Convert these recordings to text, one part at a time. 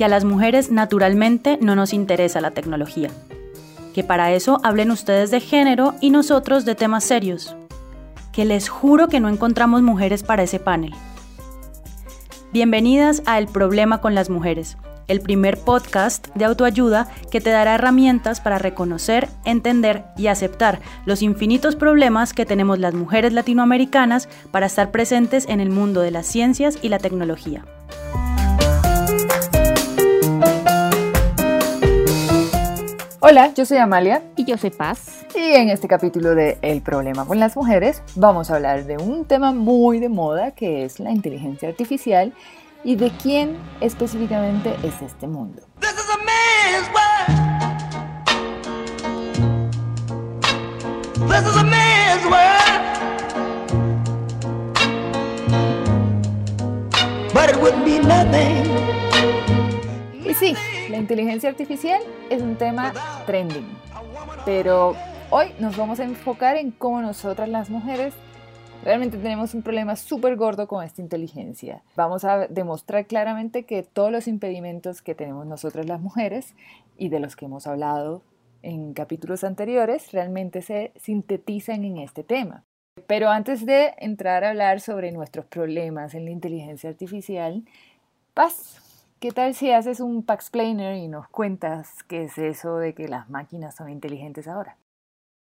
que a las mujeres naturalmente no nos interesa la tecnología. Que para eso hablen ustedes de género y nosotros de temas serios. Que les juro que no encontramos mujeres para ese panel. Bienvenidas a El Problema con las Mujeres, el primer podcast de autoayuda que te dará herramientas para reconocer, entender y aceptar los infinitos problemas que tenemos las mujeres latinoamericanas para estar presentes en el mundo de las ciencias y la tecnología. Hola, yo soy Amalia. Y yo soy Paz. Y en este capítulo de El problema con las mujeres vamos a hablar de un tema muy de moda que es la inteligencia artificial y de quién específicamente es este mundo. Y sí, la inteligencia artificial es un tema trending, pero hoy nos vamos a enfocar en cómo nosotras las mujeres realmente tenemos un problema súper gordo con esta inteligencia. Vamos a demostrar claramente que todos los impedimentos que tenemos nosotras las mujeres y de los que hemos hablado en capítulos anteriores realmente se sintetizan en este tema. Pero antes de entrar a hablar sobre nuestros problemas en la inteligencia artificial, Paz, ¿Qué tal si haces un Paxplainer y nos cuentas qué es eso de que las máquinas son inteligentes ahora?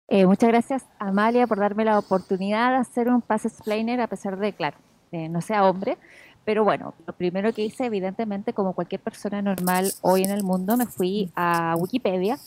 Eh, muchas gracias, Amalia, por darme la oportunidad de hacer un Pax Explainer, a pesar de, claro, no sea hombre. Pero bueno, lo primero que hice, evidentemente, como cualquier persona normal hoy en el mundo, me fui a Wikipedia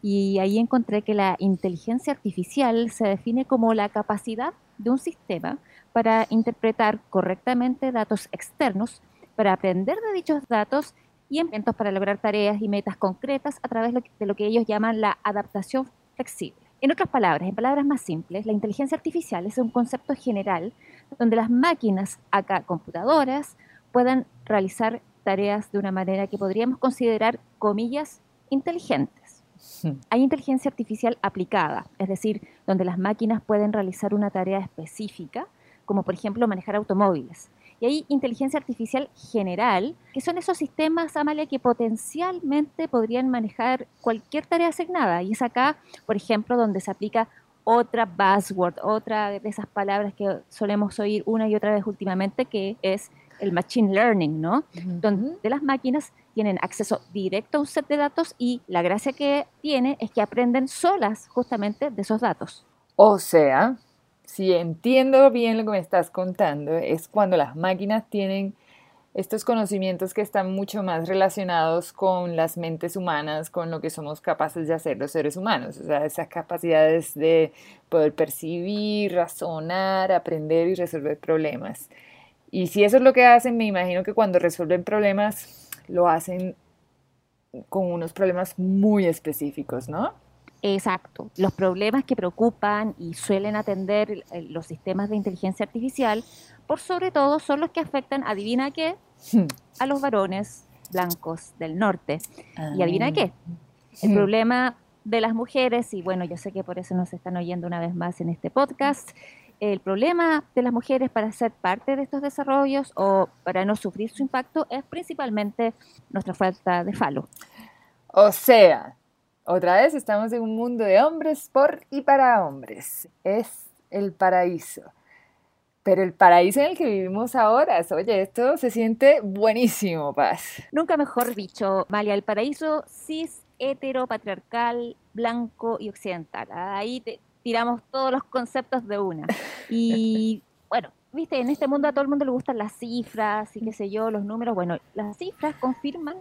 y ahí encontré que la inteligencia artificial se define como la capacidad de un sistema para interpretar correctamente datos externos para aprender de dichos datos y inventos para lograr tareas y metas concretas a través de lo que ellos llaman la adaptación flexible. En otras palabras, en palabras más simples, la inteligencia artificial es un concepto general donde las máquinas, acá computadoras, puedan realizar tareas de una manera que podríamos considerar, comillas, inteligentes. Hay inteligencia artificial aplicada, es decir, donde las máquinas pueden realizar una tarea específica, como por ejemplo manejar automóviles. Y hay inteligencia artificial general, que son esos sistemas, Amalia, que potencialmente podrían manejar cualquier tarea asignada. Y es acá, por ejemplo, donde se aplica otra buzzword, otra de esas palabras que solemos oír una y otra vez últimamente, que es el machine learning, ¿no? Donde las máquinas tienen acceso directo a un set de datos y la gracia que tiene es que aprenden solas justamente de esos datos. O sea, si entiendo bien lo que me estás contando, es cuando las máquinas tienen estos conocimientos que están mucho más relacionados con las mentes humanas, con lo que somos capaces de hacer los seres humanos, o sea, esas capacidades de poder percibir, razonar, aprender y resolver problemas. Y si eso es lo que hacen, me imagino que cuando resuelven problemas, lo hacen con unos problemas muy específicos, ¿no? Exacto. Los problemas que preocupan y suelen atender los sistemas de inteligencia artificial, por sobre todo, son los que afectan, adivina qué, a los varones blancos del norte. Y adivina ah. qué, el problema de las mujeres, y bueno, yo sé que por eso nos están oyendo una vez más en este podcast, el problema de las mujeres para ser parte de estos desarrollos o para no sufrir su impacto es principalmente nuestra falta de falo. O sea, otra vez estamos en un mundo de hombres por y para hombres. Es el paraíso. Pero el paraíso en el que vivimos ahora, oye, esto se siente buenísimo, Paz. Nunca mejor dicho, Malia, el paraíso cis, hetero, patriarcal, blanco y occidental. Ahí tiramos todos los conceptos de una. Y bueno, viste, en este mundo a todo el mundo le gustan las cifras y qué sé yo, los números. Bueno, las cifras confirman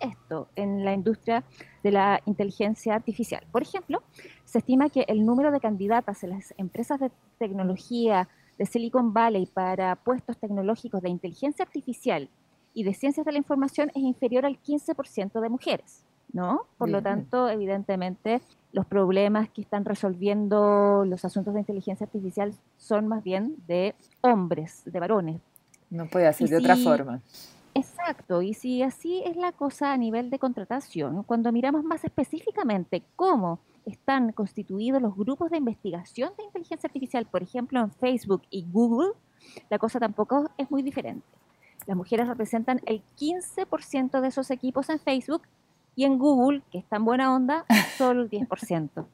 esto en la industria de la inteligencia artificial. Por ejemplo, se estima que el número de candidatas en las empresas de tecnología de Silicon Valley para puestos tecnológicos de inteligencia artificial y de ciencias de la información es inferior al 15% de mujeres, ¿no? Por lo tanto, evidentemente, los problemas que están resolviendo los asuntos de inteligencia artificial son más bien de hombres, de varones. No puede ser de otra forma. Exacto, y si así es la cosa a nivel de contratación, cuando miramos más específicamente cómo están constituidos los grupos de investigación de inteligencia artificial, por ejemplo en Facebook y Google, la cosa tampoco es muy diferente. Las mujeres representan el 15% de esos equipos en Facebook y en Google, que está en buena onda, solo el 10%.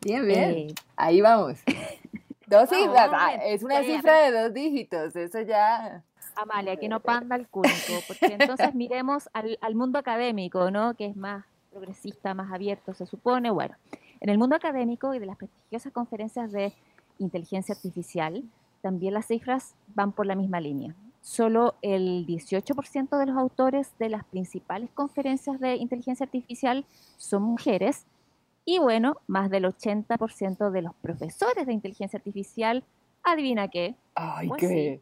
Bien, bien. Eh, Ahí vamos. Dos cifras, ah, es una cifra de dos dígitos, eso ya... Amalia, que no panda el cúnico, porque entonces miremos al, al, mundo académico, ¿no? Que es más progresista, más abierto, se supone. Bueno, en el mundo académico y de las prestigiosas conferencias de inteligencia artificial, también las cifras van por la misma línea. Solo el 18% de los autores de las principales conferencias de inteligencia artificial son mujeres y bueno, más del 80% de los profesores de inteligencia artificial, adivina qué. Ay, pues qué.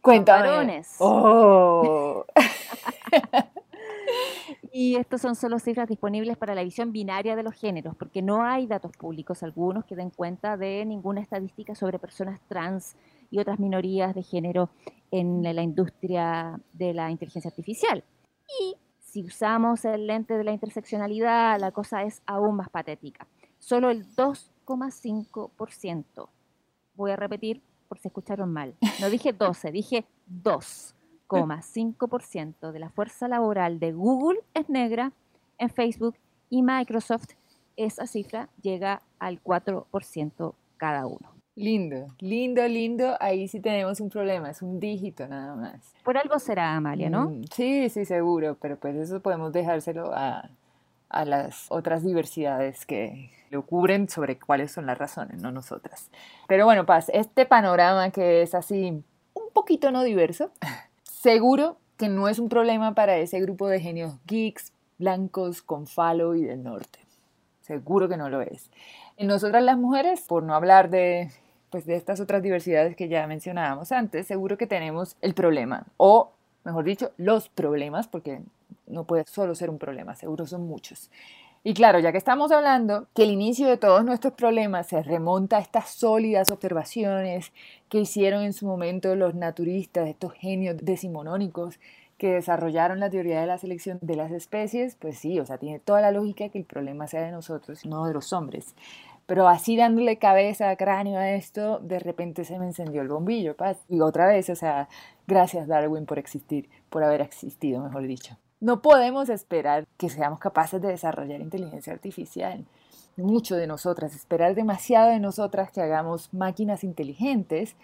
Cuéntame. Oh. y estos son solo cifras disponibles para la visión binaria de los géneros, porque no hay datos públicos algunos que den cuenta de ninguna estadística sobre personas trans y otras minorías de género en la industria de la inteligencia artificial. Y si usamos el lente de la interseccionalidad, la cosa es aún más patética. Solo el 2,5%. Voy a repetir por si escucharon mal. No dije 12, dije 2,5% de la fuerza laboral de Google es negra, en Facebook y Microsoft esa cifra llega al 4% cada uno. Lindo, lindo, lindo. Ahí sí tenemos un problema, es un dígito nada más. Por algo será, Amalia, ¿no? Mm, sí, sí, seguro, pero pues eso podemos dejárselo a, a las otras diversidades que lo cubren sobre cuáles son las razones, no nosotras. Pero bueno, Paz, este panorama que es así un poquito no diverso, seguro que no es un problema para ese grupo de genios geeks, blancos, con falo y del norte. Seguro que no lo es. En nosotras las mujeres, por no hablar de, pues, de estas otras diversidades que ya mencionábamos antes, seguro que tenemos el problema, o mejor dicho, los problemas, porque no puede solo ser un problema, seguro son muchos. Y claro, ya que estamos hablando que el inicio de todos nuestros problemas se remonta a estas sólidas observaciones que hicieron en su momento los naturistas, estos genios decimonónicos que desarrollaron la teoría de la selección de las especies, pues sí, o sea, tiene toda la lógica que el problema sea de nosotros, no de los hombres. Pero así dándole cabeza, cráneo a esto, de repente se me encendió el bombillo, paz. Y otra vez, o sea, gracias Darwin por existir, por haber existido, mejor dicho. No podemos esperar que seamos capaces de desarrollar inteligencia artificial. Mucho de nosotras, esperar demasiado de nosotras que hagamos máquinas inteligentes,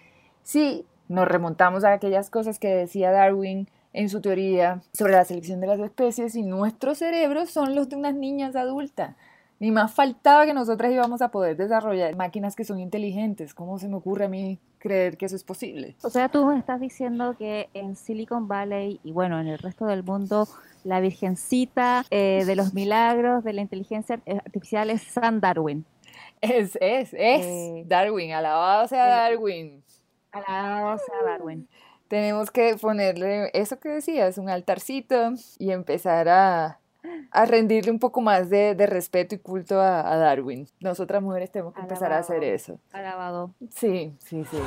si nos remontamos a aquellas cosas que decía Darwin en su teoría sobre la selección de las especies y nuestros cerebros son los de unas niñas adultas. Ni más faltaba que nosotras íbamos a poder desarrollar máquinas que son inteligentes. ¿Cómo se me ocurre a mí creer que eso es posible? O sea, tú me estás diciendo que en Silicon Valley y bueno, en el resto del mundo, la virgencita eh, de los milagros de la inteligencia artificial es San Darwin. Es, es, es eh, Darwin, alabado sea Darwin. Alabado sea Darwin. Tenemos que ponerle eso que decías, un altarcito y empezar a a rendirle un poco más de, de respeto y culto a, a, Darwin. Nosotras mujeres tenemos que empezar a hacer eso. Alabado. Sí, sí, sí.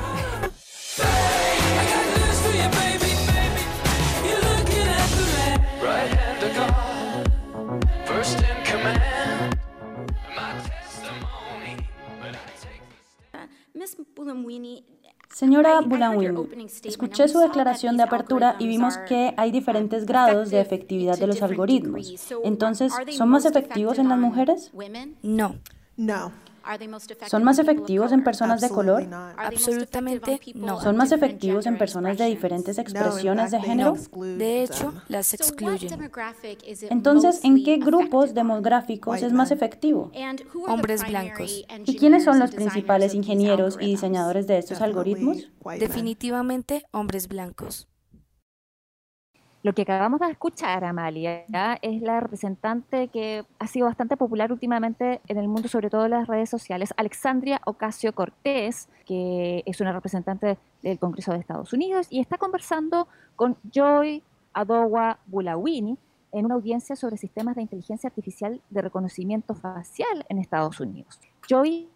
Miss Señora Bulanwini, escuché su declaración de apertura y vimos que hay diferentes grados de efectividad de los algoritmos. Entonces, ¿son más efectivos en las mujeres? No. No. ¿Son más efectivos en personas de color? Absolutamente no. ¿Son más efectivos en personas de diferentes expresiones de género? De hecho, las excluyen. Entonces, ¿en qué grupos demográficos es más efectivo? Hombres blancos. ¿Y quiénes son los principales ingenieros y diseñadores de estos algoritmos? Definitivamente hombres blancos. Lo que acabamos de escuchar, Amalia, es la representante que ha sido bastante popular últimamente en el mundo, sobre todo en las redes sociales, Alexandria Ocasio Cortés, que es una representante del Congreso de Estados Unidos y está conversando con Joy Adowa Bulawini en una audiencia sobre sistemas de inteligencia artificial de reconocimiento facial en Estados Unidos. Joy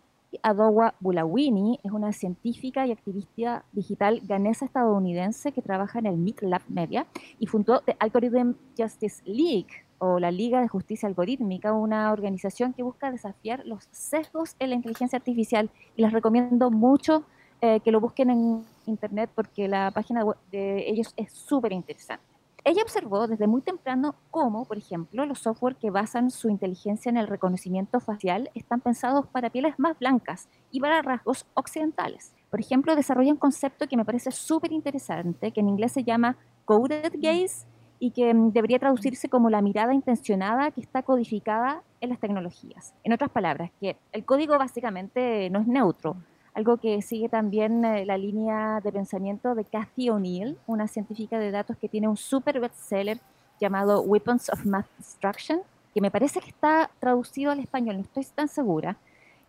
Adowa Bulawini es una científica y activista digital ganesa estadounidense que trabaja en el Meet Lab Media y fundó The Algorithm Justice League o la Liga de Justicia Algorítmica, una organización que busca desafiar los sesgos en la inteligencia artificial y les recomiendo mucho eh, que lo busquen en internet porque la página de ellos es súper interesante. Ella observó desde muy temprano cómo, por ejemplo, los software que basan su inteligencia en el reconocimiento facial están pensados para pieles más blancas y para rasgos occidentales. Por ejemplo, desarrolla un concepto que me parece súper interesante, que en inglés se llama coded gaze y que mm, debería traducirse como la mirada intencionada que está codificada en las tecnologías. En otras palabras, que el código básicamente no es neutro, algo que sigue también eh, la línea de pensamiento de Cathy O'Neill, una científica de datos que tiene un super bestseller llamado Weapons of Math Destruction, que me parece que está traducido al español, no estoy tan segura.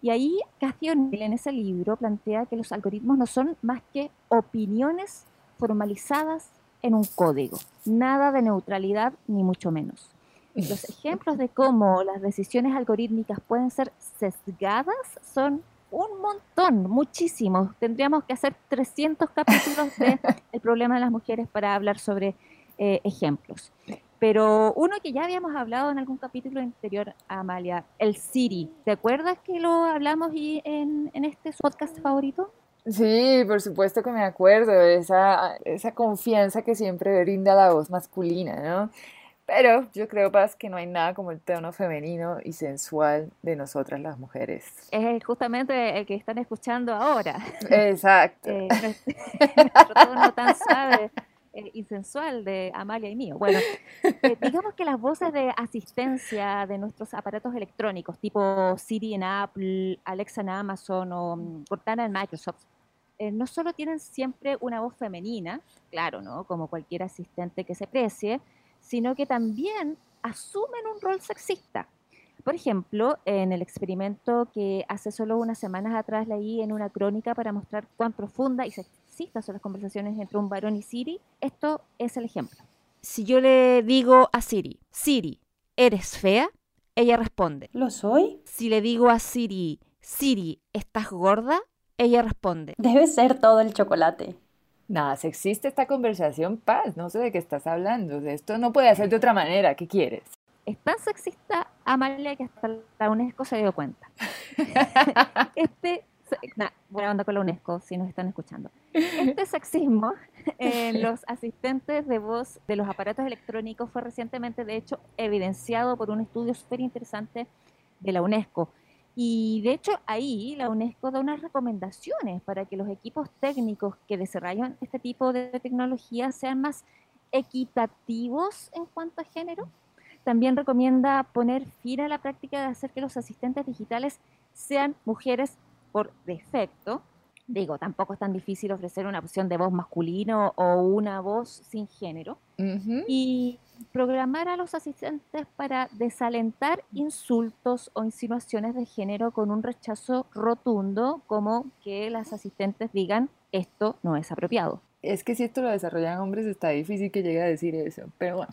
Y ahí Cathy O'Neill en ese libro plantea que los algoritmos no son más que opiniones formalizadas en un código, nada de neutralidad ni mucho menos. Los ejemplos de cómo las decisiones algorítmicas pueden ser sesgadas son un montón, muchísimos. Tendríamos que hacer 300 capítulos de El problema de las mujeres para hablar sobre eh, ejemplos. Pero uno que ya habíamos hablado en algún capítulo anterior, Amalia, el Siri. ¿Te acuerdas que lo hablamos y en, en este podcast favorito? Sí, por supuesto que me acuerdo, esa, esa confianza que siempre brinda la voz masculina, ¿no? Pero yo creo, Paz, que no hay nada como el tono femenino y sensual de nosotras las mujeres. Es justamente el que están escuchando ahora. Exacto. eh, nuestro tono tan suave eh, y sensual de Amalia y mío. Bueno, eh, digamos que las voces de asistencia de nuestros aparatos electrónicos, tipo Siri en Apple, Alexa en Amazon o mm, Cortana en Microsoft, eh, no solo tienen siempre una voz femenina, claro, ¿no? Como cualquier asistente que se precie, sino que también asumen un rol sexista. Por ejemplo, en el experimento que hace solo unas semanas atrás leí en una crónica para mostrar cuán profunda y sexista son las conversaciones entre un varón y Siri, esto es el ejemplo. Si yo le digo a Siri, Siri, ¿eres fea? Ella responde, ¿Lo soy? Si le digo a Siri, Siri, ¿estás gorda? Ella responde, Debe ser todo el chocolate. Nada, sexista esta conversación, Paz, no sé de qué estás hablando. De esto no puede hacer de otra manera, ¿qué quieres? es tan sexista Amalia que hasta la UNESCO se dio cuenta. este, nah, buena onda con la UNESCO, si nos están escuchando. Este sexismo en los asistentes de voz de los aparatos electrónicos fue recientemente, de hecho, evidenciado por un estudio súper interesante de la UNESCO. Y de hecho ahí la UNESCO da unas recomendaciones para que los equipos técnicos que desarrollan este tipo de tecnología sean más equitativos en cuanto a género. También recomienda poner fin a la práctica de hacer que los asistentes digitales sean mujeres por defecto. Digo, tampoco es tan difícil ofrecer una opción de voz masculino o una voz sin género. Ujú. Y programar a los asistentes para desalentar insultos o insinuaciones de género con un rechazo rotundo, como que las asistentes digan esto no es apropiado. Es que si esto lo desarrollan hombres está difícil que llegue a decir eso, pero bueno.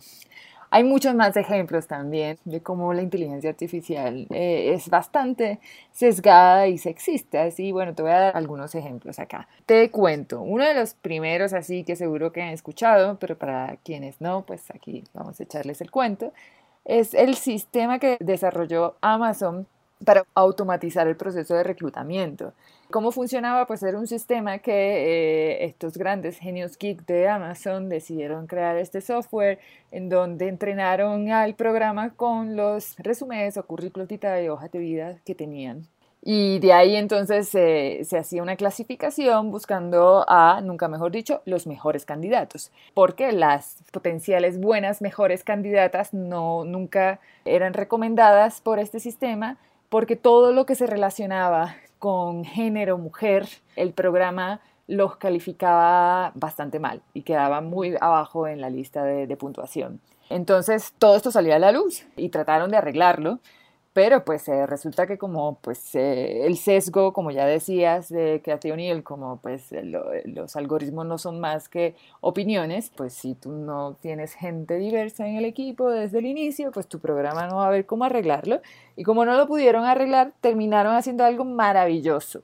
Hay muchos más ejemplos también de cómo la inteligencia artificial eh, es bastante sesgada y sexista. Así, bueno, te voy a dar algunos ejemplos acá. Te cuento, uno de los primeros así que seguro que han escuchado, pero para quienes no, pues aquí vamos a echarles el cuento, es el sistema que desarrolló Amazon para automatizar el proceso de reclutamiento. ¿Cómo funcionaba? Pues era un sistema que eh, estos grandes genios geek de Amazon decidieron crear este software en donde entrenaron al programa con los resúmenes o currículos vitae y hojas de vida que tenían. Y de ahí entonces eh, se hacía una clasificación buscando a, nunca mejor dicho, los mejores candidatos. Porque las potenciales buenas, mejores candidatas no, nunca eran recomendadas por este sistema porque todo lo que se relacionaba con género, mujer, el programa los calificaba bastante mal y quedaba muy abajo en la lista de, puntuación. Entonces todo esto salía a la luz y trataron de arreglarlo, pero pues eh, resulta que como pues eh, el sesgo, como ya decías, de Cathy O'Neill, como pues lo, los algoritmos no son más que opiniones, pues si tú no tienes gente diversa en el equipo desde el inicio, pues tu programa no va a ver cómo arreglarlo. Y como no lo pudieron arreglar, terminaron haciendo algo maravilloso.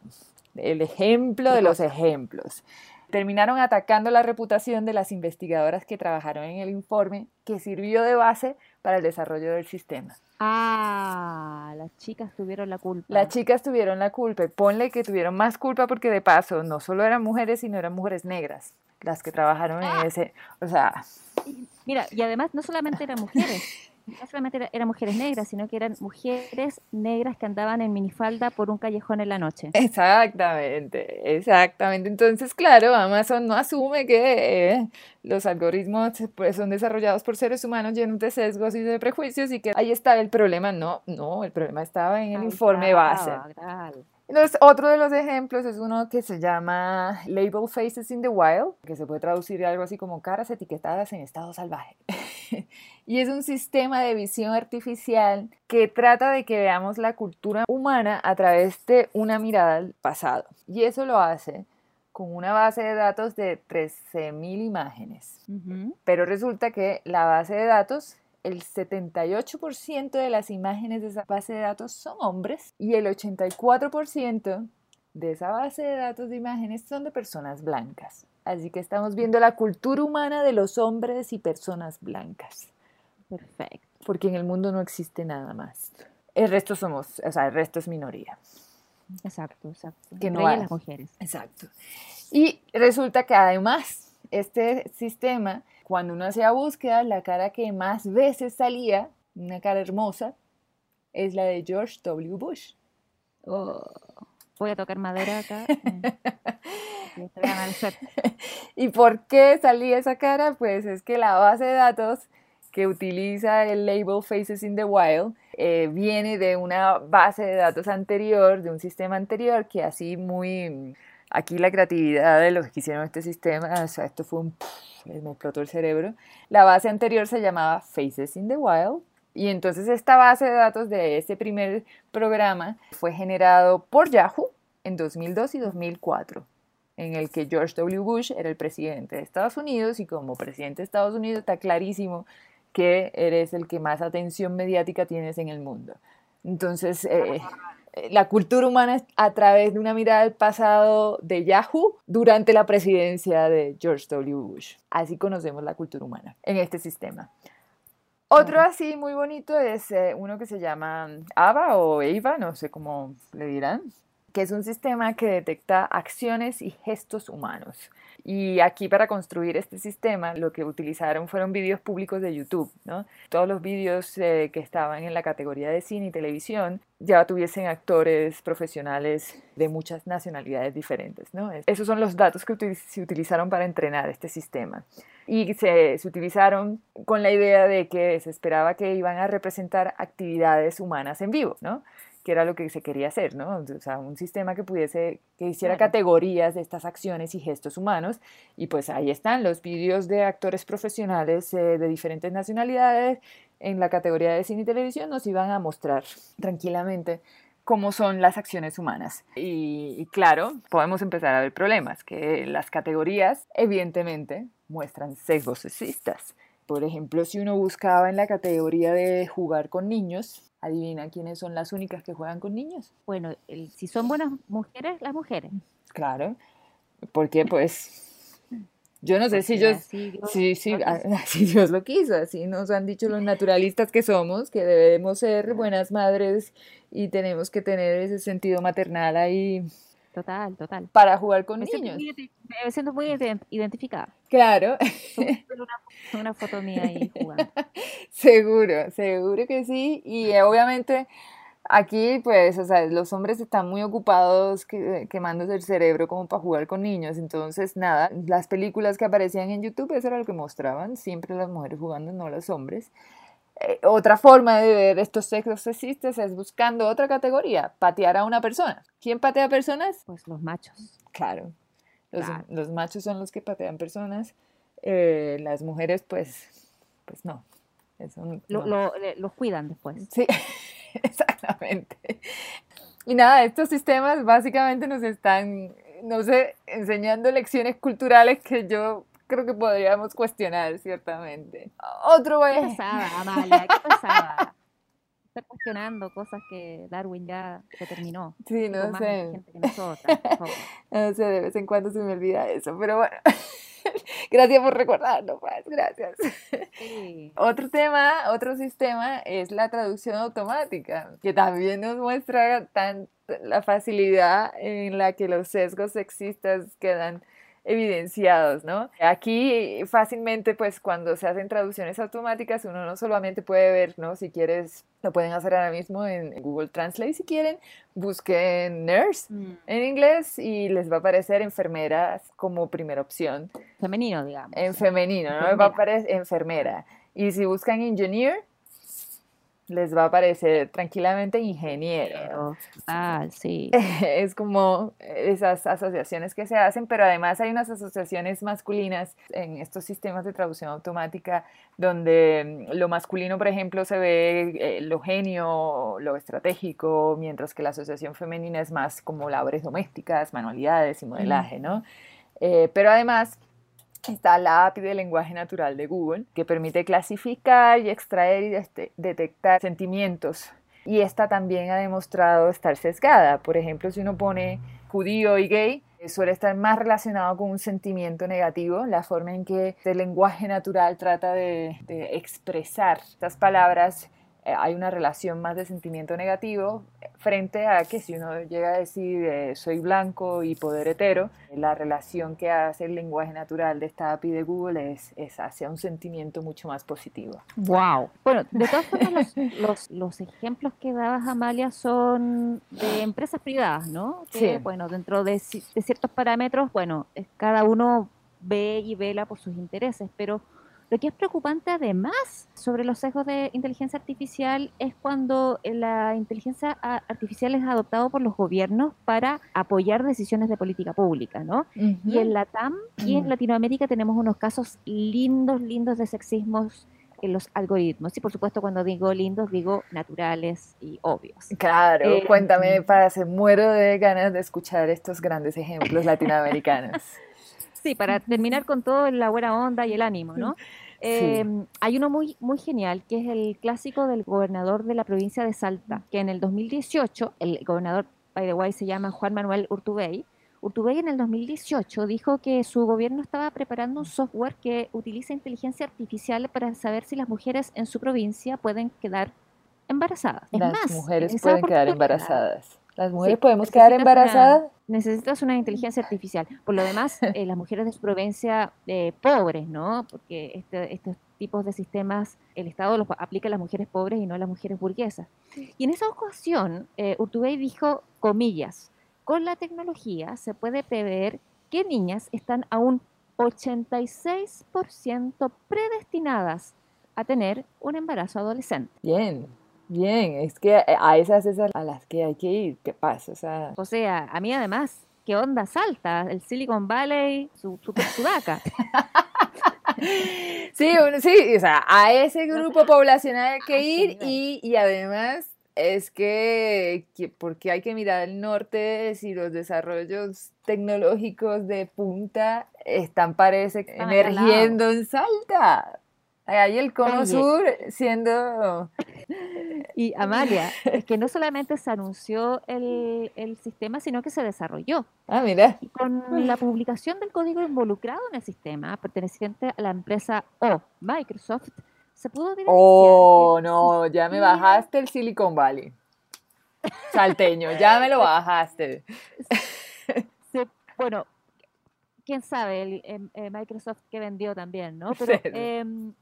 El ejemplo de los ejemplos. terminaron atacando la reputación de las investigadoras que trabajaron en el informe que sirvió de base para el desarrollo del sistema. Ah, las chicas tuvieron la culpa. Las chicas tuvieron la culpa y ponle que tuvieron más culpa porque de paso no solo eran mujeres, sino eran mujeres negras las que trabajaron en ese, o sea... Mira, y además no solamente eran mujeres, no solamente eran mujeres negras, sino que eran mujeres negras que andaban en minifalda por un callejón en la noche. Exactamente, exactamente. Entonces, claro, Amazon no asume que eh, los algoritmos pues, son desarrollados por seres humanos llenos de sesgos y de prejuicios y que ahí está el problema. No, no, el problema estaba en el informe base. Entonces, otro de los ejemplos es uno que se llama Label Faces in the Wild, que se puede traducir algo así como caras etiquetadas en estado salvaje. y es un sistema de visión artificial que trata de que veamos la cultura humana a través de una mirada al pasado. Y eso lo hace con una base de datos de 13.000 imágenes. Pero resulta que la base de datos el 78% de las imágenes de esa base de datos son hombres y el 84% de esa base de datos de imágenes son de personas blancas. Así que estamos viendo la cultura humana de los hombres y personas blancas. Perfecto. Porque en el mundo no existe nada más. El resto somos, o sea, el resto es minoría. Exacto, exacto. Que no hay las mujeres. Exacto. Y resulta que además este sistema cuando uno hacía búsqueda, la cara que más veces salía, una cara hermosa, es la de George W. Bush. Oh, voy a tocar madera acá. ¿Y por qué salía esa cara? Pues es que la base de datos que utiliza el label Faces in the Wild eh, viene de una base de datos anterior, de un sistema anterior que así muy... Aquí la creatividad de los que hicieron este sistema, o sea, esto fue un me explotó el cerebro. La base anterior se llamaba Faces in the Wild. Y entonces esta base de datos de ese primer programa fue generado por Yahoo en 2002 y 2004, en el que George W. Bush era el presidente de Estados Unidos y como presidente de Estados Unidos está clarísimo que eres el que más atención mediática tienes en el mundo. Entonces, eh, la cultura humana a través de una mirada al pasado de Yahoo durante la presidencia de George W. Bush. Así conocemos la cultura humana en este sistema. Otro así muy bonito es eh, uno que se llama AVA o EIVA, no sé cómo le dirán, que es un sistema que detecta acciones y gestos humanos. Y aquí para construir este sistema lo que utilizaron fueron vídeos públicos de YouTube. ¿no? Todos los vídeos eh, que estaban en la categoría de cine y televisión ya tuviesen actores profesionales de muchas nacionalidades diferentes. ¿no? Esos son los datos que se utilizaron para entrenar este sistema. Y se, se utilizaron con la idea de que se esperaba que iban a representar actividades humanas en vivo. ¿no? Que era lo que se quería hacer, ¿no? O sea, un sistema que pudiese, que hiciera categorías de estas acciones y gestos humanos. Y pues ahí están los vídeos de actores profesionales eh, de diferentes nacionalidades en la categoría de cine y televisión nos iban a mostrar tranquilamente cómo son las acciones humanas. Y, y, claro, podemos empezar a ver problemas, que las categorías evidentemente muestran sesgos sexistas. Por ejemplo, si uno buscaba en la categoría de jugar con niños, Adivina quiénes son las únicas que juegan con niños. Bueno, si son buenas mujeres, las mujeres. Claro, porque pues yo no sé si yo, sí, sí, así Dios lo quiso, así nos han dicho los naturalistas que somos, que debemos ser buenas madres y tenemos que tener ese sentido maternal ahí Total, total. Para jugar con niños. me siento muy identificada. Claro. Una, una, foto mía ahí jugando. seguro, seguro que sí. Y eh, obviamente aquí, pues, o sea, los hombres están muy ocupados quemándose el cerebro como para jugar con niños. Entonces, nada, las películas que aparecían en YouTube, eso era lo que mostraban. Siempre las mujeres jugando, no los hombres. Eh, otra forma de ver estos sexos sexistas es buscando otra categoría, patear a una persona. ¿Quién patea personas? Pues los machos. Claro, los, machos son los que patean personas, eh, las mujeres pues, pues no. los cuidan después. Sí, exactamente. Y nada, estos sistemas básicamente nos están, no sé, enseñando lecciones culturales que yo creo que podríamos cuestionar, ciertamente. Otro ¿Qué pasaba, Amalia? ¿Qué pasaba? estar cuestionando cosas que Darwin ya determinó. Sí, no sé. inteligente que nosotras. No sé, de vez en cuando se me olvida eso, pero bueno. Gracias por recordarlo, Paz, gracias. Sí. Otro tema, otro sistema es la traducción automática, que también nos muestra tan, la facilidad en la que los sesgos sexistas quedan evidenciados, ¿no? Aquí fácilmente, pues cuando se hacen traducciones automáticas, uno no solamente puede ver, ¿no? Si quieres, lo pueden hacer ahora mismo en Google Translate si quieren, busquen nurse Mm, en inglés y les va a aparecer enfermeras como primera opción. Femenino, digamos. En femenino, ¿no? Va a aparecer enfermera. Y si buscan engineer, les va a aparecer tranquilamente ingeniero. Total, sí. Es como esas asociaciones que se hacen, pero además hay unas asociaciones masculinas en estos sistemas de traducción automática donde mm, lo masculino, por ejemplo, se ve eh, lo genio, lo estratégico, mientras que la asociación femenina es más como labores domésticas, manualidades y modelaje, ¿no? Eh, pero además está la API de lenguaje natural de Google, que permite clasificar y extraer y detectar sentimientos. Y esta también ha demostrado estar sesgada. Por ejemplo, si uno pone judío y gay, eh, suele estar más relacionado con un sentimiento negativo, la forma en que el lenguaje natural trata de, de expresar estas palabras. Eh, hay una relación más de sentimiento negativo frente a que si uno llega a decir eh, soy blanco y poder hetero, la relación que hace el lenguaje natural de esta API de Google es, es hacia un sentimiento mucho más positivo. Wow. Bueno, de todas formas, los, los, los ejemplos que dabas, Amalia, son de empresas privadas, ¿no? Que, Sí. bueno, dentro de, ci- de ciertos parámetros, bueno, cada uno ve y vela por sus intereses, pero lo que es preocupante además sobre los sesgos de inteligencia artificial es cuando eh, la inteligencia a- artificial es adoptado por los gobiernos para apoyar decisiones de política pública, ¿no? Y en la TAM y en Mm. Latinoamérica tenemos unos casos lindos, lindos de sexismos en los algoritmos. Y por supuesto, cuando digo lindos, digo naturales y obvios. Claro, Eh, cuéntame, para se muero de ganas de escuchar estos grandes ejemplos latinoamericanos. Sí, para terminar con todo la buena onda y el ánimo, ¿no? Eh, hay uno muy, muy genial, que es el clásico del gobernador de la provincia de Salta, que en el 2018, el gobernador, by the way, se llama Juan Manuel Urtubey. Urtubey en el 2018 dijo que su gobierno estaba preparando un software que utiliza inteligencia artificial para saber si las mujeres en su provincia pueden quedar embarazadas. Es Las más, mujeres pueden quedar embarazadas. ¿Las mujeres Sí, podemos quedar embarazadas? Necesitas una inteligencia artificial. Por lo demás, eh, las mujeres de su provincia eh, pobres, ¿no? Porque este- estos tipos de sistemas el Estado los aplica a las mujeres pobres y no a las mujeres burguesas. Y en esa ocasión, eh, Urtubey dijo, comillas, con la tecnología se puede prever que niñas están a un 86% predestinadas a tener un embarazo adolescente. Bien, bien, es que a esas es a las que hay que ir, ¿qué pasa? O sea, O sea, a mí además, ¿qué onda salta? El Silicon Valley, su super sudaca. Sí, uno- sí, o sea, a ese grupo poblacional hay que A ese ir y, y además es que, que porque hay que mirar el norte si los desarrollos tecnológicos de punta están, parece, emergiendo en Salta. Ahí el cono Oye. sur siendo... Y Amalia, es que no solamente se anunció el, el sistema, sino que se desarrolló. Ah, mira. Y con la publicación del código involucrado en el sistema, perteneciente a la empresa O, Microsoft, se pudo Oh, no, ya me bajaste el Silicon Valley. Salteño, ya me lo bajaste. se- bueno, quién sabe, el, em, eh, Microsoft que vendió también, ¿no? Pero em,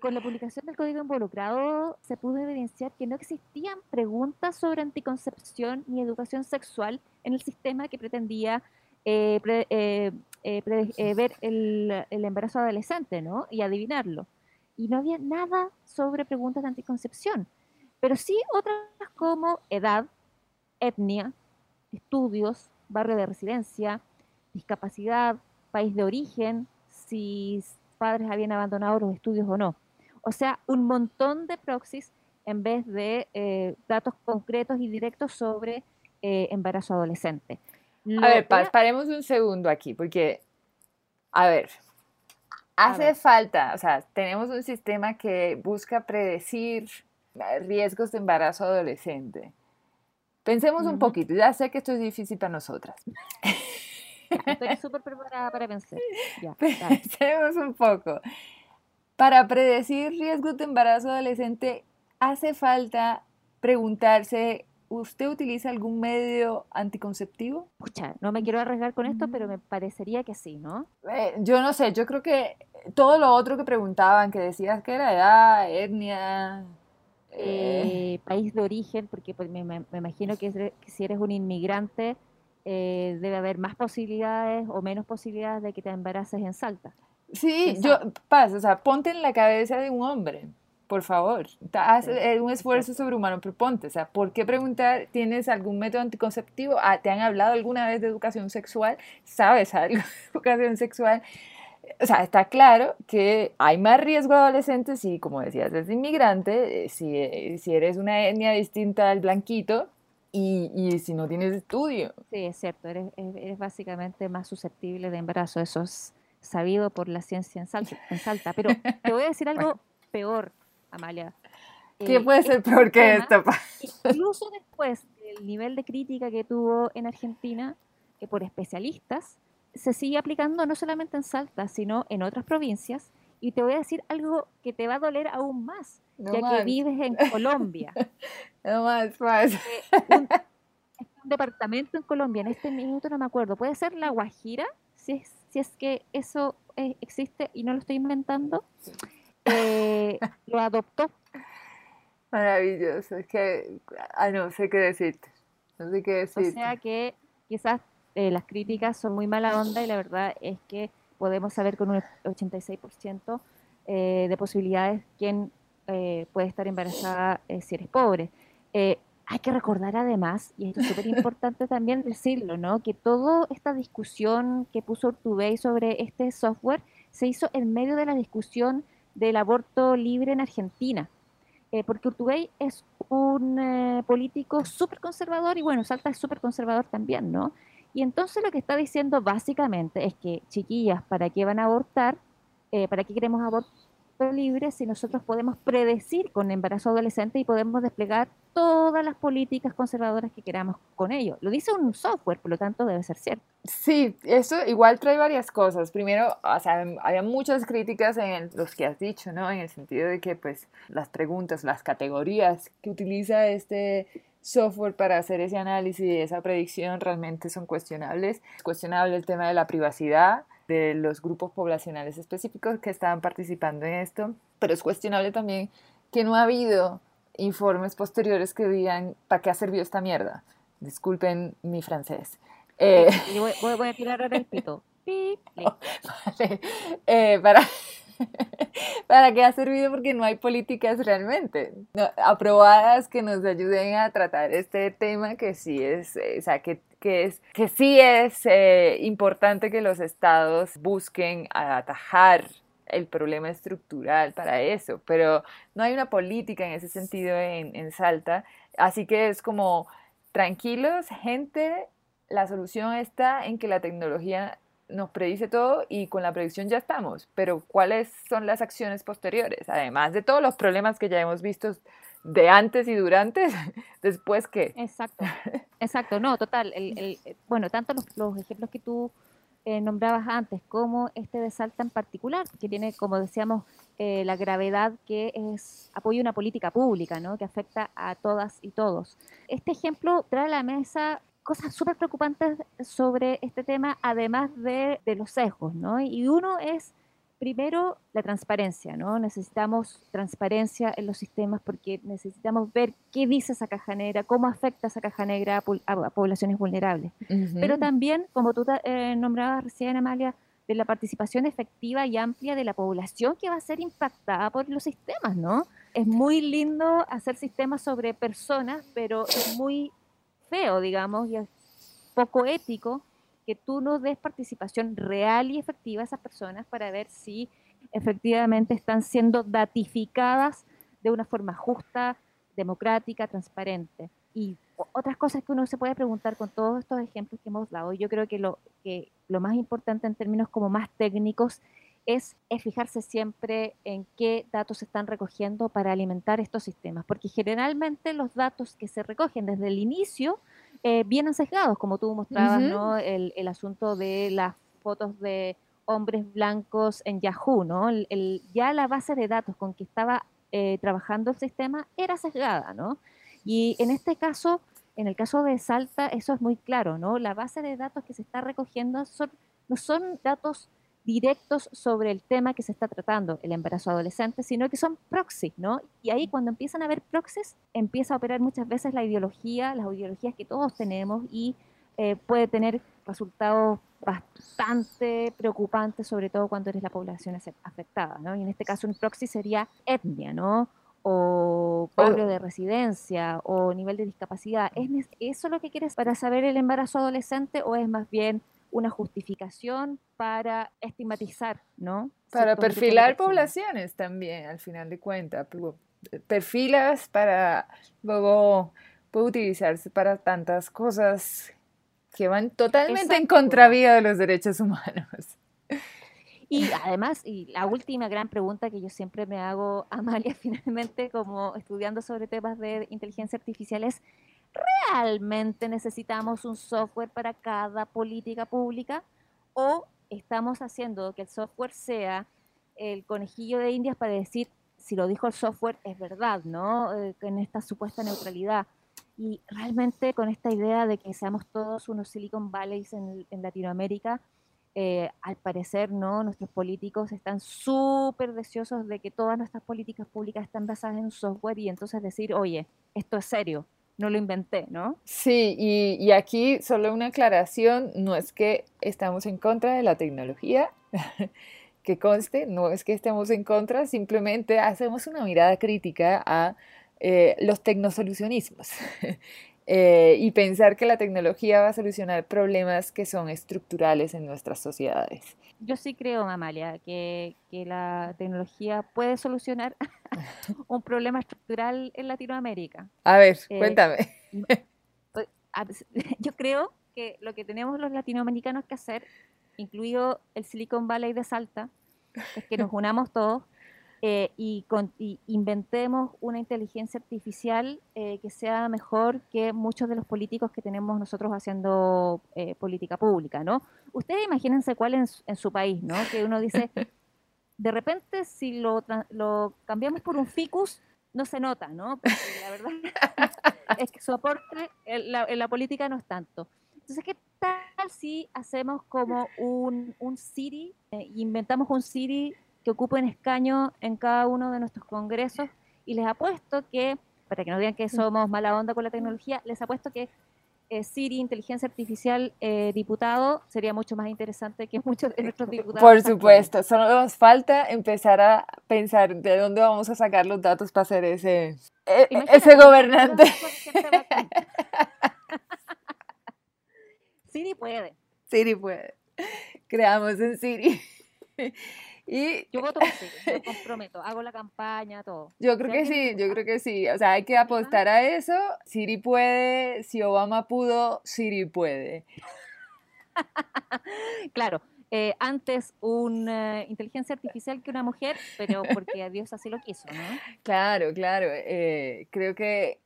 con la publicación del código involucrado se pudo evidenciar que no existían preguntas sobre anticoncepción ni educación sexual en el sistema que pretendía eh, eh, eh, pre- eh, ver el, el embarazo adolescente, ¿no? Y adivinarlo. Y no había nada sobre preguntas de anticoncepción, pero sí otras como edad, etnia, estudios, barrio de residencia, discapacidad, país de origen, si padres habían abandonado los estudios o no. O sea, un montón de proxies en vez de eh, datos concretos y directos sobre eh, embarazo adolescente. Lo A ver, pa- paremos un segundo aquí, porque, a ver, hace ver. falta, o sea, tenemos un sistema que busca predecir riesgos de embarazo adolescente. Pensemos un poquito, ya sé que esto es difícil para nosotras. estoy súper preparada para pensar. Pensemos un poco. Para predecir riesgos de embarazo adolescente, hace falta preguntarse, ¿usted utiliza algún medio anticonceptivo? Pucha, no me quiero arriesgar con esto, pero me parecería que sí, ¿no? Eh, yo no sé, yo creo que todo lo otro que preguntaban, que decías que era edad, etnia, eh, país de origen, porque pues, me, imagino que, si eres un inmigrante eh, debe haber más posibilidades o menos posibilidades de que te embaraces en Salta. Sí, yo, pasa, o sea, ponte en la cabeza de un hombre, por favor, haz eh, un esfuerzo sobrehumano, pero ponte, o sea, ¿por qué preguntar, ¿tienes algún método anticonceptivo? Ah, ¿Te han hablado alguna vez de educación sexual? ¿Sabes algo de educación sexual? o sea, está claro que hay más riesgo de adolescentes si, como decías, eres inmigrante, eh, si, eh, si eres una etnia distinta al blanquito y, y, si no tienes estudio. Sí, es cierto, eres, eres, básicamente más susceptible de embarazo, eso es sabido por la ciencia en Salta. En Salta. Pero te voy a decir algo peor, Amalia. ¿Qué puede ser este peor que esto? Incluso después del nivel de crítica que tuvo en Argentina que por especialistas, se sigue aplicando no solamente en Salta, sino en otras provincias. Y te voy a decir algo que te va a doler aún más, ya que vives en Colombia. no más, más. Un, un, departamento en Colombia, en este minuto no me acuerdo, puede ser La Guajira, si es, si es que eso eh, existe y no lo estoy inventando, eh, lo adoptó. Maravilloso, es que ah, no sé qué decirte, no sé qué decirte. O sea que quizás eh, las críticas son muy mala onda y la verdad es que podemos saber con un 86% eh, de posibilidades quién eh, puede estar embarazada si eres pobre. Hay que recordar además, y esto es súper importante también decirlo, ¿no? que toda esta discusión que puso Urtubey sobre este software se hizo en medio de la discusión del aborto libre en Argentina. porque Urtubey es un político súper conservador y bueno, Salta es súper conservador también, ¿no? Y entonces lo que está diciendo básicamente es que, chiquillas, ¿para qué van a abortar? Eh, ¿Para qué queremos aborto libre si nosotros podemos predecir con embarazo adolescente y podemos desplegar todas las políticas conservadoras que queramos con ello? Lo dice un software, por lo tanto debe ser cierto. Sí, eso igual trae varias cosas. Primero, o sea, había muchas críticas en los que has dicho, ¿no? En el sentido de que, pues, las preguntas, las categorías que utiliza este software para hacer ese análisis y esa predicción realmente son cuestionables. Es cuestionable el tema de la privacidad de los grupos poblacionales específicos que estaban participando en esto, pero es cuestionable también que no ha habido informes posteriores que digan para qué ha servido esta mierda. Disculpen mi francés. Eh, voy, a tirar ahora el pito. vale. eh, para ¿Para qué ha servido? Porque no hay políticas realmente aprobadas que nos ayuden a tratar este tema que sí es, o sea, que, que es, que sí es eh, importante que los estados busquen atajar el problema estructural para eso, pero no hay una política en ese sentido en, en Salta, así que es como, tranquilos, gente, la solución está en que la tecnología nos predice todo y con la predicción ya estamos, pero ¿cuáles son las acciones posteriores? Además de todos los problemas que ya hemos visto de antes y durante, después qué. Exacto, exacto, no, total. El, bueno, tanto los, ejemplos que tú eh, nombrabas antes como este de Salta en particular, que tiene, como decíamos, eh, la gravedad que es apoyo a una política pública, ¿no? que afecta a todas y todos. Este ejemplo trae a la mesa cosas súper preocupantes sobre este tema, además de, de, los sesgos, ¿no? Y uno es, primero, la transparencia, ¿no? Necesitamos transparencia en los sistemas porque necesitamos ver qué dice esa caja negra, cómo afecta esa caja negra a, poblaciones vulnerables. Pero también, como tú eh, nombrabas recién, Amalia, de la participación efectiva y amplia de la población que va a ser impactada por los sistemas, ¿no? Es muy lindo hacer sistemas sobre personas, pero es muy feo, digamos, y es poco ético que tú no des participación real y efectiva a esas personas para ver si efectivamente están siendo datificadas de una forma justa, democrática, transparente. Y otras cosas que uno se puede preguntar con todos estos ejemplos que hemos dado, yo creo que lo, que lo más importante en términos como más técnicos es, es, fijarse siempre en qué datos se están recogiendo para alimentar estos sistemas, porque generalmente los datos que se recogen desde el inicio eh, vienen sesgados, como tú mostrabas, ¿no? El, el, asunto de las fotos de hombres blancos en Yahoo, ¿no? El, ya la base de datos con que estaba eh, trabajando el sistema era sesgada, ¿no? Y en este caso, en el caso de Salta, eso es muy claro, ¿no? La base de datos que se está recogiendo son, no son datos directos sobre el tema que se está tratando, el embarazo adolescente, sino que son proxies, ¿no? Y ahí cuando empiezan a haber proxies, empieza a operar muchas veces la ideología, las ideologías que todos tenemos y eh, puede tener resultados bastante preocupantes, sobre todo cuando eres la población afectada, ¿no? Y en este caso un proxy sería etnia, ¿no? o barrio de residencia o nivel de discapacidad. ¿Es eso lo que quieres para saber el embarazo adolescente o es más bien una justificación para estigmatizar, ¿no? Para perfilar poblaciones también, al final de cuentas. Perfilas para luego puede utilizarse para tantas cosas que van totalmente en contravía de los derechos humanos. Y además, y la última gran pregunta que yo siempre me hago, Amalia, finalmente, como estudiando sobre temas de inteligencia artificial, es, ¿realmente necesitamos un software para cada política pública? ¿O estamos haciendo que el software sea el conejillo de indias para decir si lo dijo el software es verdad, ¿no? Eh, en esta supuesta neutralidad. Y realmente con esta idea de que seamos todos unos Silicon Valleys en, Latinoamérica, eh, al parecer, ¿no? Nuestros políticos están súper deseosos de que todas nuestras políticas públicas están basadas en software y entonces decir, oye, esto es serio, no lo inventé, ¿no? Sí, y, aquí solo una aclaración, no es que estamos en contra de la tecnología, que conste, no es que estemos en contra, simplemente hacemos una mirada crítica a eh, los tecnosolucionismos. Eh, y pensar que la tecnología va a solucionar problemas que son estructurales en nuestras sociedades. Yo sí creo, Amalia, que, que la tecnología puede solucionar un problema estructural en Latinoamérica. A ver, eh, cuéntame. Yo creo que lo que tenemos los latinoamericanos que hacer, incluido el Silicon Valley de Salta, es que nos unamos todos eh, y, inventemos una inteligencia artificial eh, que sea mejor que muchos de los políticos que tenemos nosotros haciendo eh, política pública, ¿no? Ustedes imagínense cuál en, en, su país, ¿no? Que uno dice, de repente si lo, lo cambiamos por un ficus, no se nota, ¿no? Porque la verdad es que su aporte en la, en la política no es tanto. Entonces, ¿qué tal si hacemos como un, un Siri, inventamos un Siri que ocupen escaño en cada uno de nuestros congresos y les apuesto que, para que no digan que somos mala onda con la tecnología, les apuesto que eh, Siri, inteligencia artificial, eh, diputado, sería mucho más interesante que muchos de nuestros diputados. Por supuesto, solo nos falta empezar a pensar de dónde vamos a sacar los datos para hacer ese, e, ese gobernante. Siri puede. Siri puede. Creamos en Siri. Y, yo voto por sí, yo comprometo, hago la campaña, todo. Yo creo que sí, yo creo que sí. O sea, hay que apostar a eso. Siri puede, si Obama pudo, Siri puede. claro, eh, antes una inteligencia artificial que una mujer, pero porque Dios así lo quiso, ¿no? Claro, claro. Eh, creo que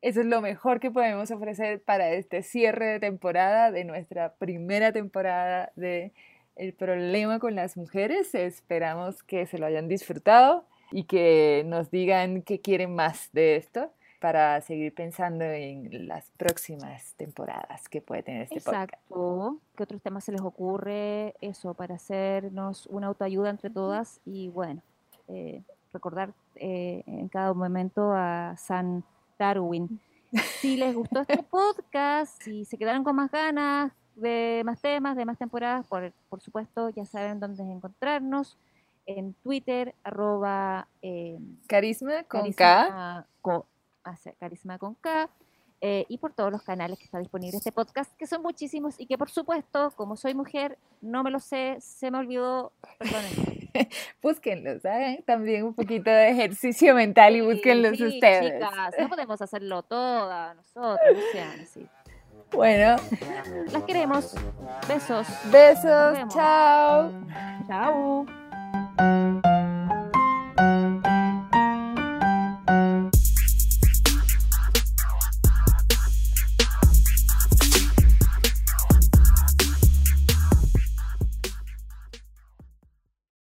eso es lo mejor que podemos ofrecer para este cierre de temporada, de nuestra primera temporada de el problema con las mujeres. Esperamos que se lo hayan disfrutado y que nos digan qué quieren más de esto para seguir pensando en las próximas temporadas que puede tener este Exacto. podcast. ¿Qué otros temas se les ocurre? Eso, para hacernos una autoayuda entre todas y bueno, eh, recordar eh, en cada momento a San Darwin. Si les gustó este podcast, si se quedaron con más ganas, de más temas, de más temporadas, por, por supuesto, ya saben dónde encontrarnos. En Twitter, arroba eh, carisma con K. Ah, carisma con K. Eh, y por todos los canales que está disponible este podcast, que son muchísimos y que por supuesto, como soy mujer, no me lo sé, se me olvidó, perdónenme. búsquenlos, hagan también un poquito de ejercicio mental y búsquenlos ustedes. Chicas, no podemos hacerlo todas nosotros. Bueno. Las queremos. Besos. Besos. Chao. Chao.